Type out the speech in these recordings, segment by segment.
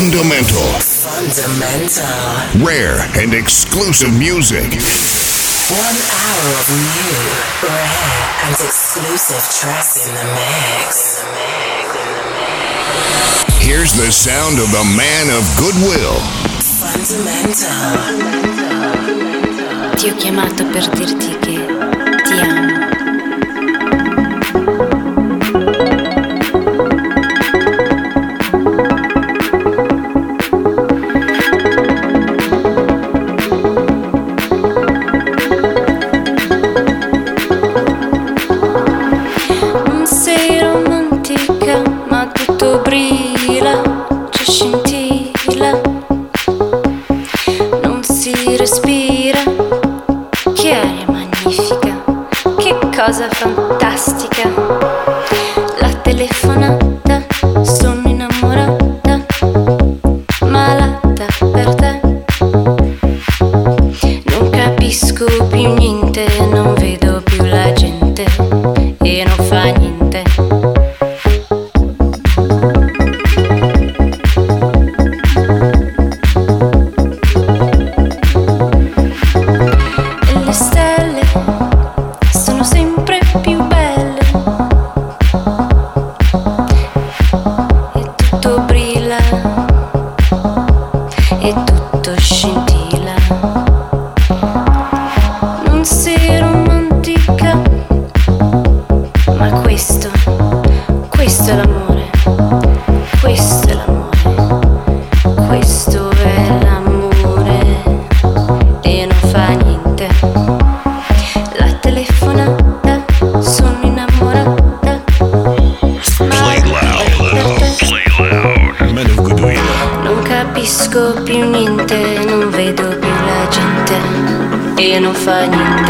Fundamental. Fundamental. Rare and exclusive music. One hour of new, rare, and exclusive tracks in the mix. Here's the sound of the man of goodwill. Fundamental. Ti ho chiamato per dirti che ti amo.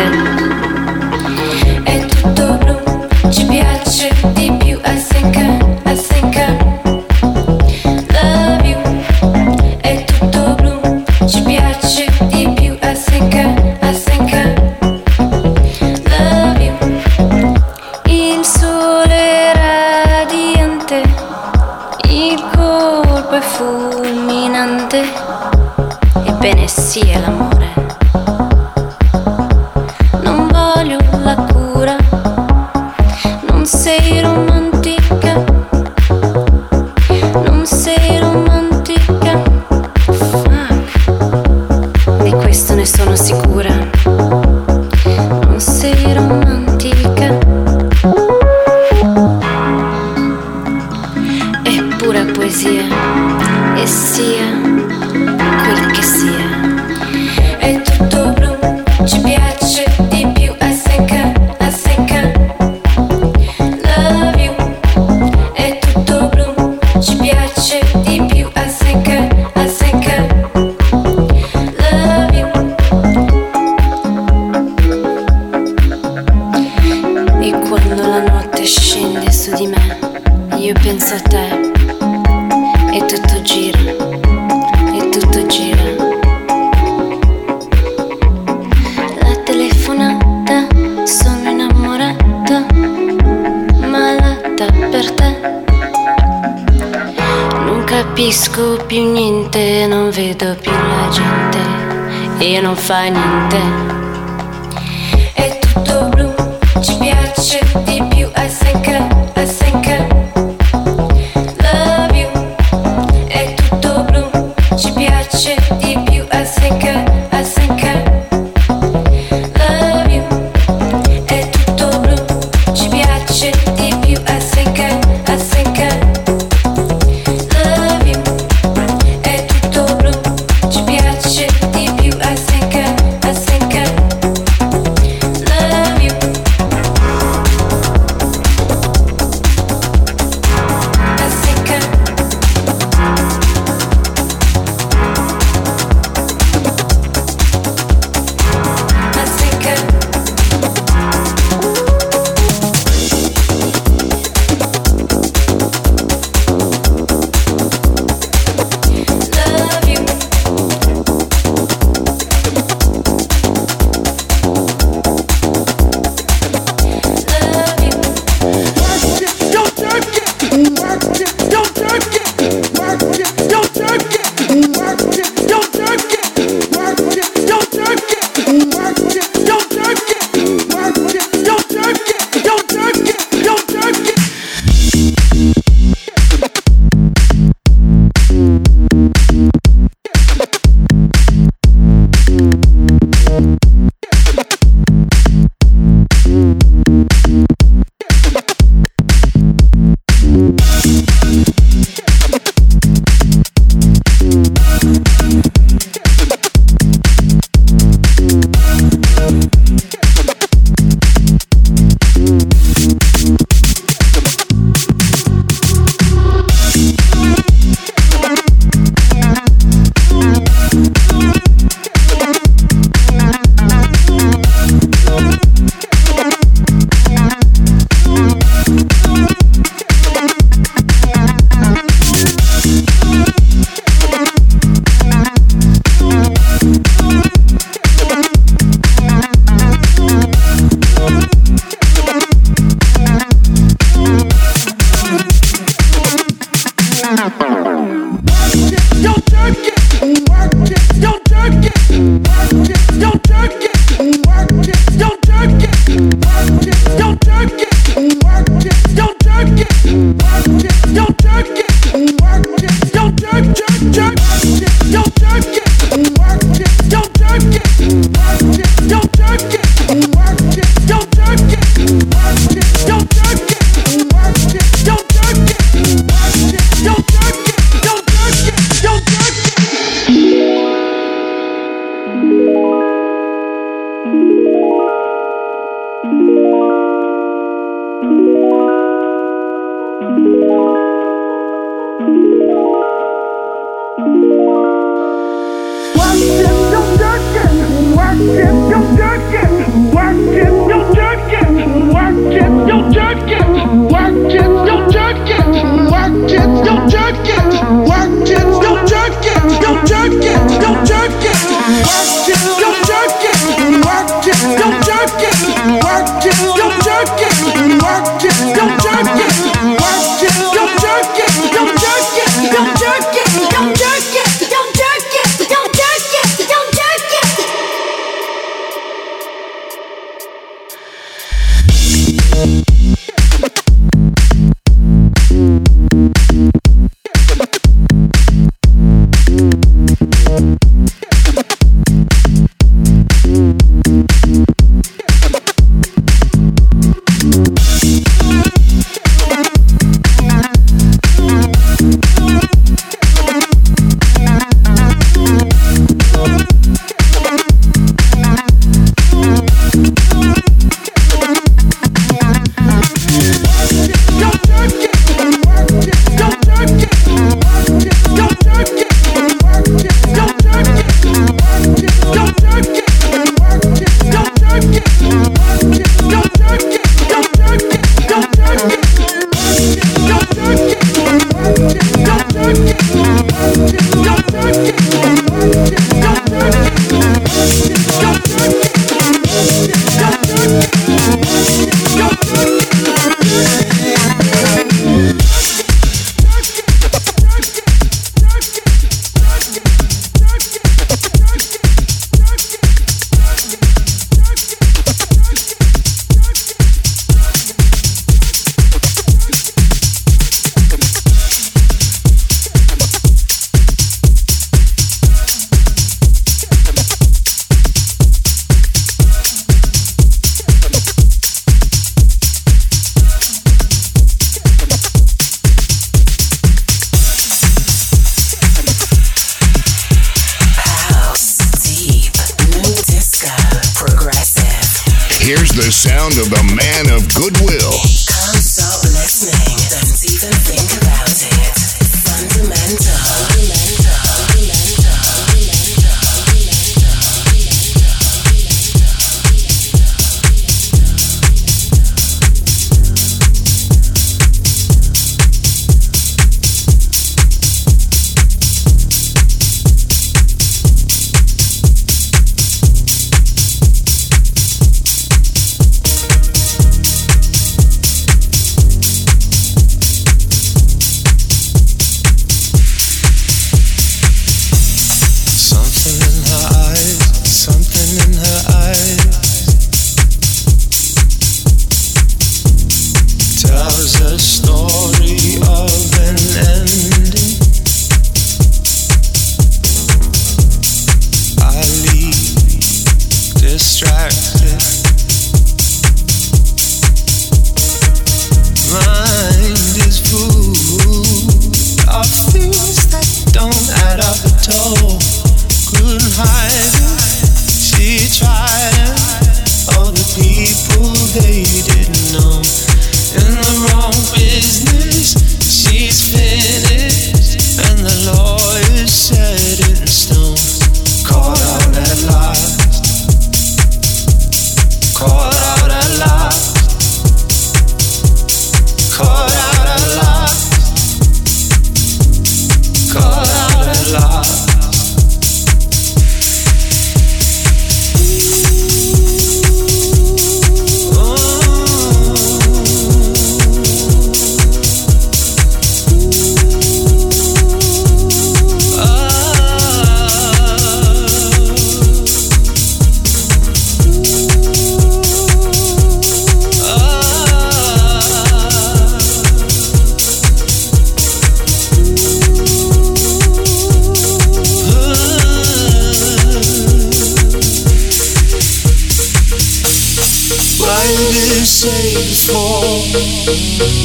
Michael. capisco più niente, non vedo più la gente e non fa niente. È tutto blu, ci piace di più a secca, a secca.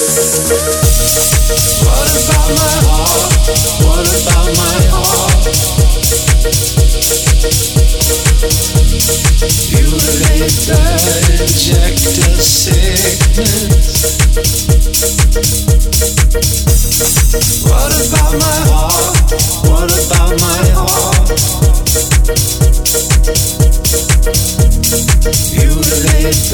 What about my heart? You laid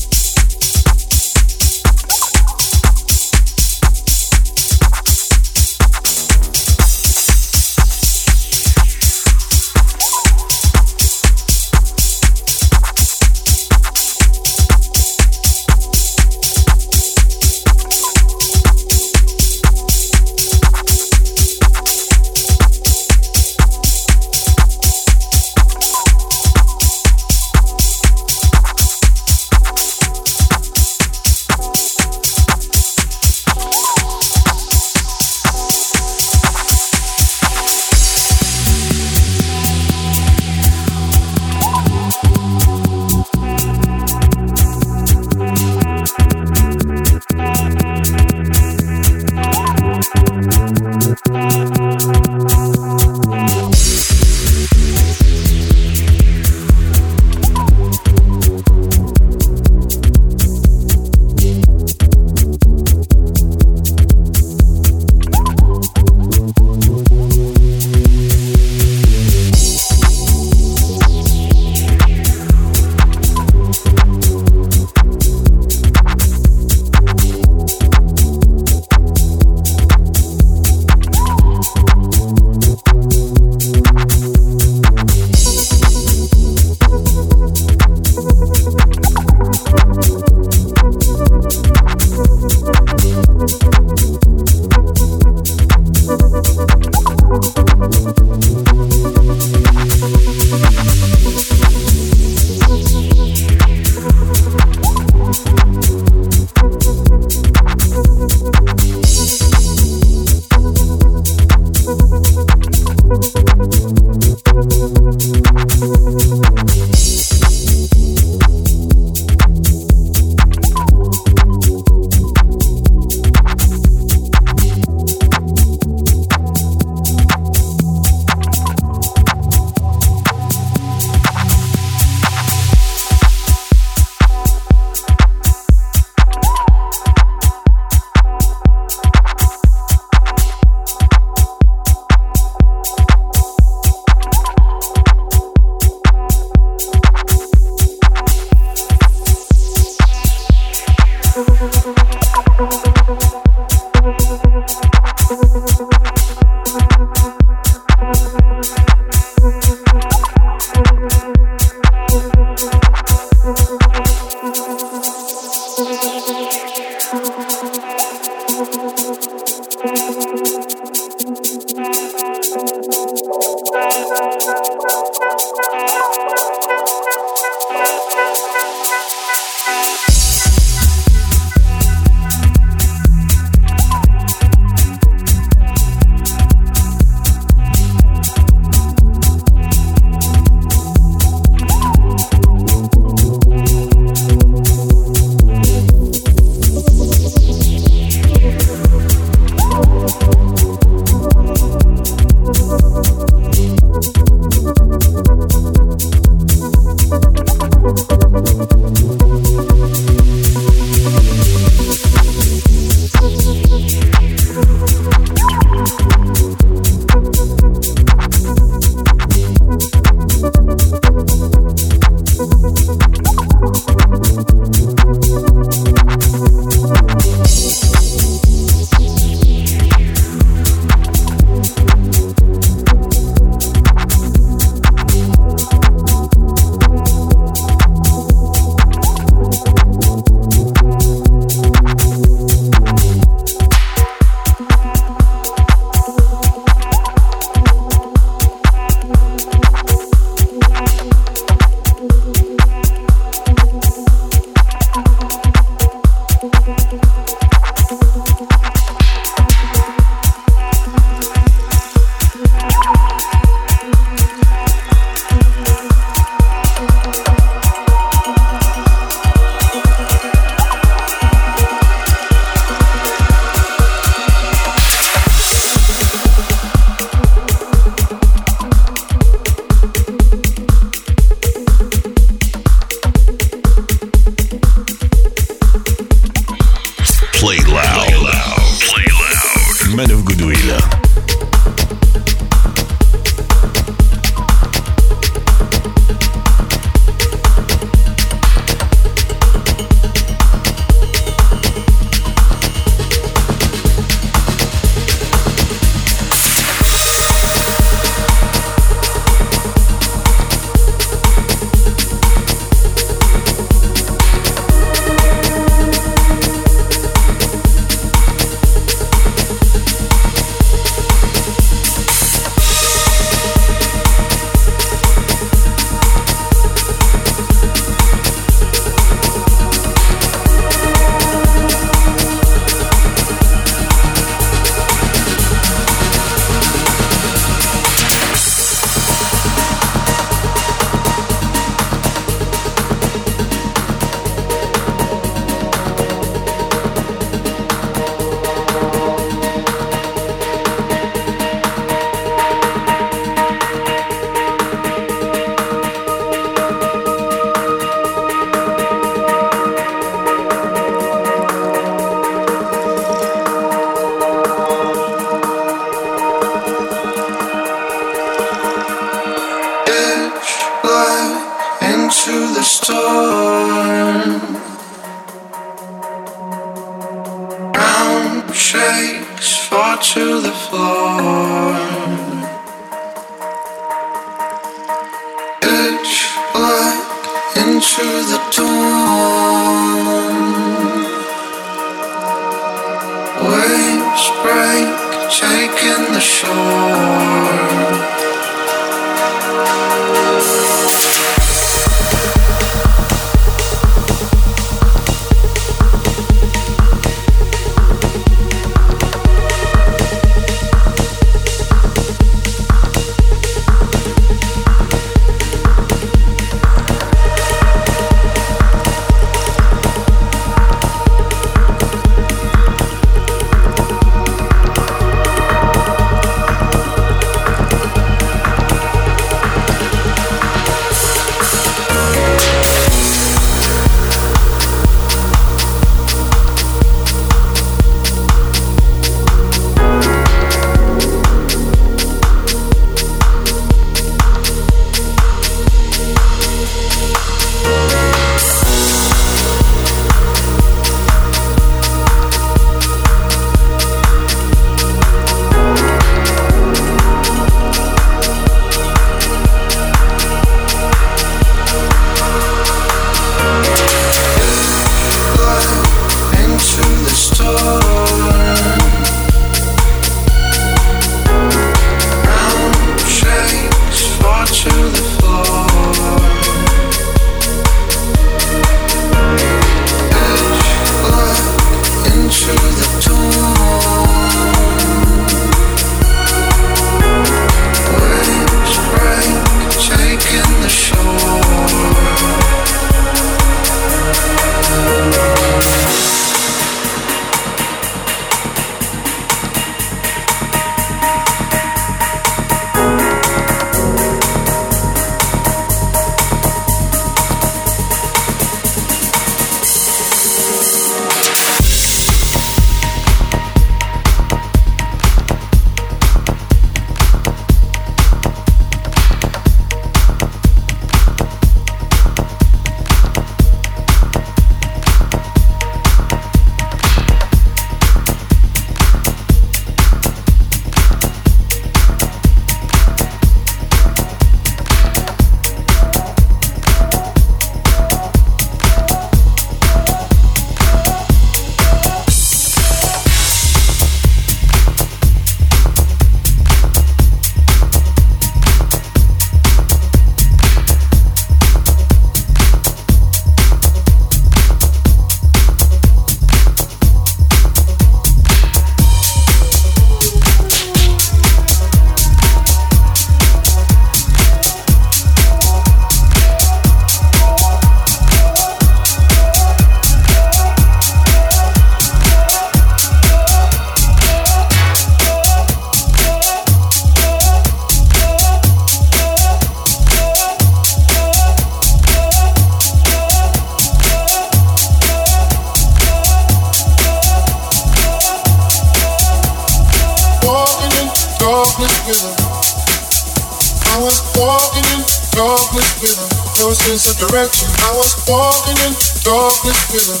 walking in darkness with him.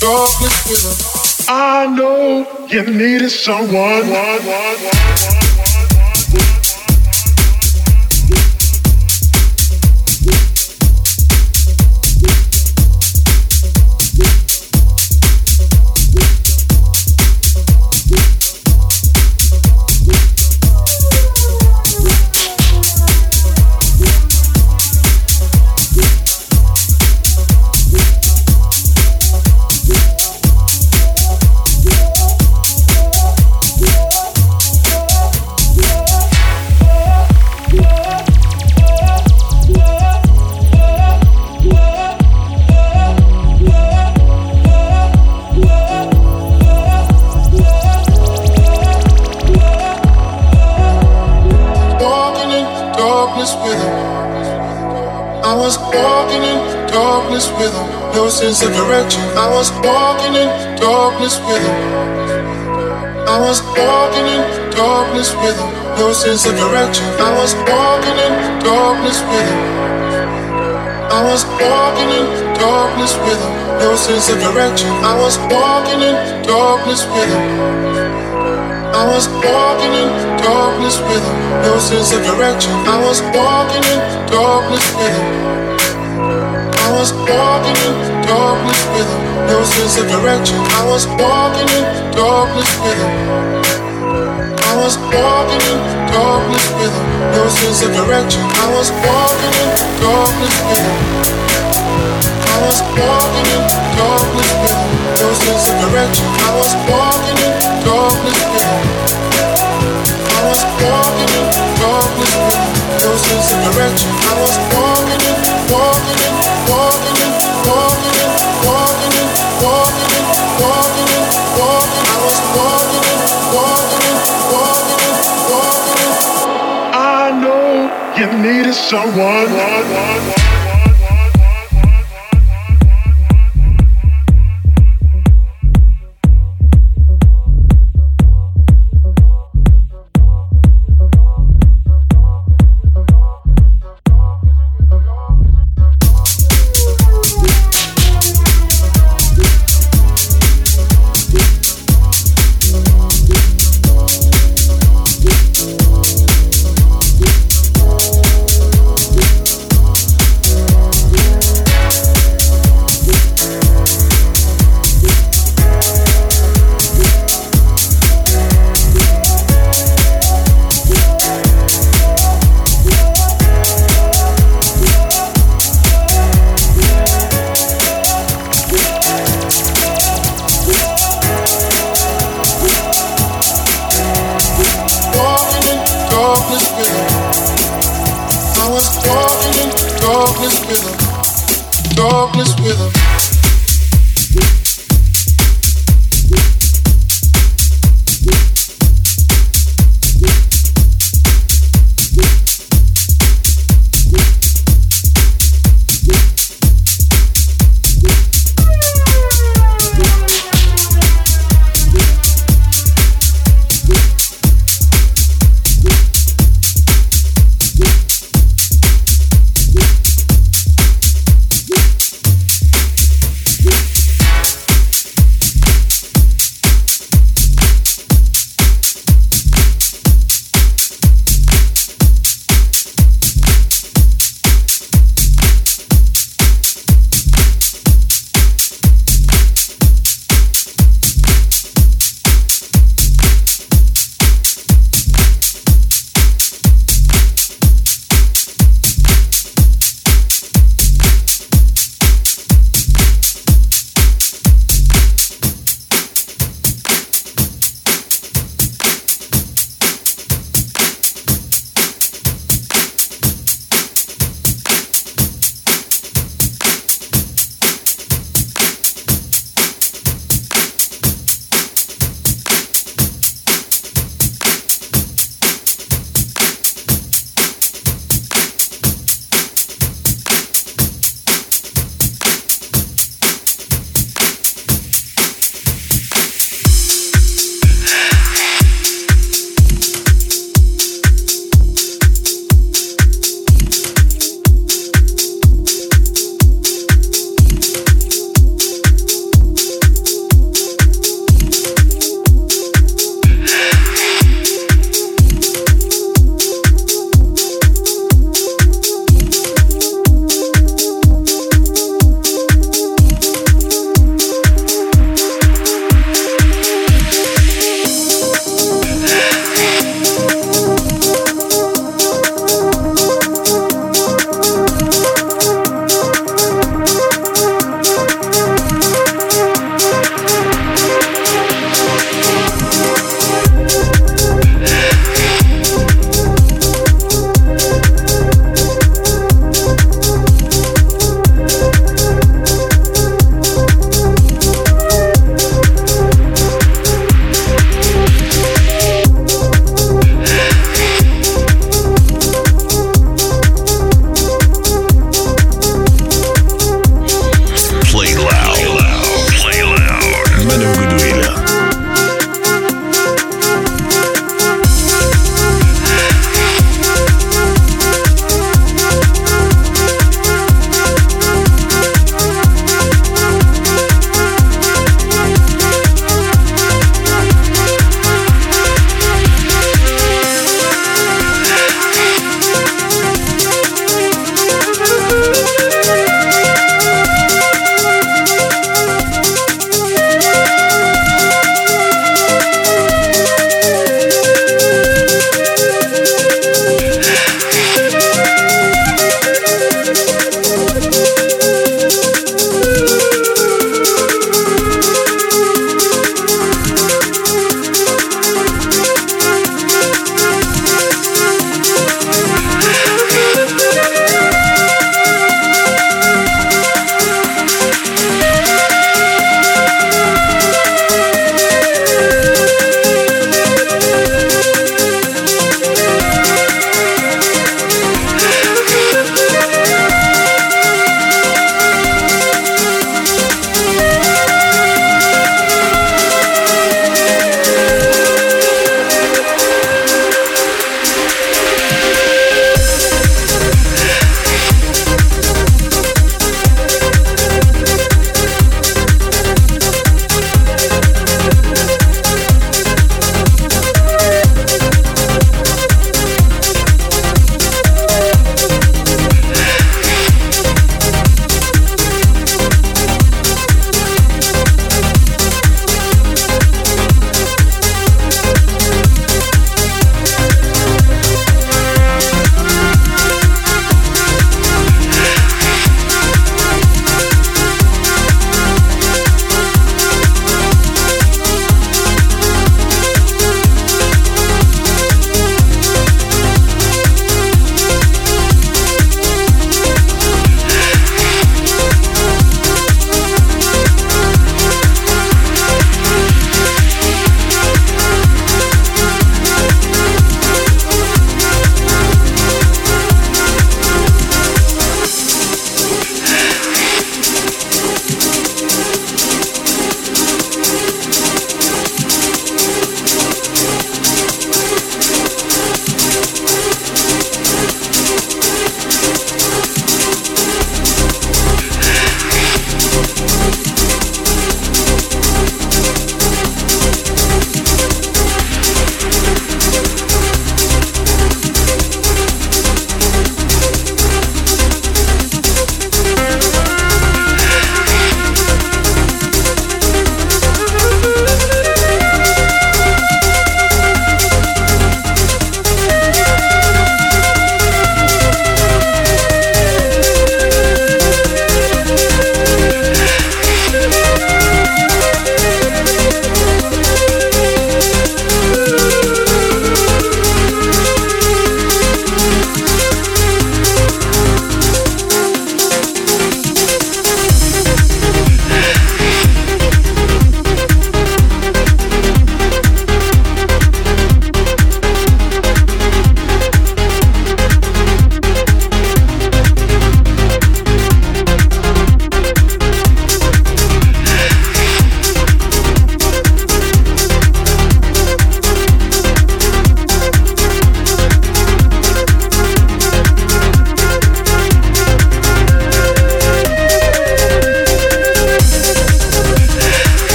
Darkness with him. I know you needed someone. One, one, one, No sense of direction. I was walking in darkness with him. I was walking in darkness with him. No sense of direction. I was walking in darkness with him. I was walking in darkness with him. No sense of direction. I was walking in darkness with him. I was walking in darkness with him, no sense of direction. I was walking in darkness with him. I was walking in darkness with no sense of direction. I was walking in darkness with. I was walking in darkness with no sense of direction. I was walking in darkness with. I was walking in darkness with no sense of direction. I was walking in, walking in. Someone.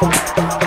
どうした?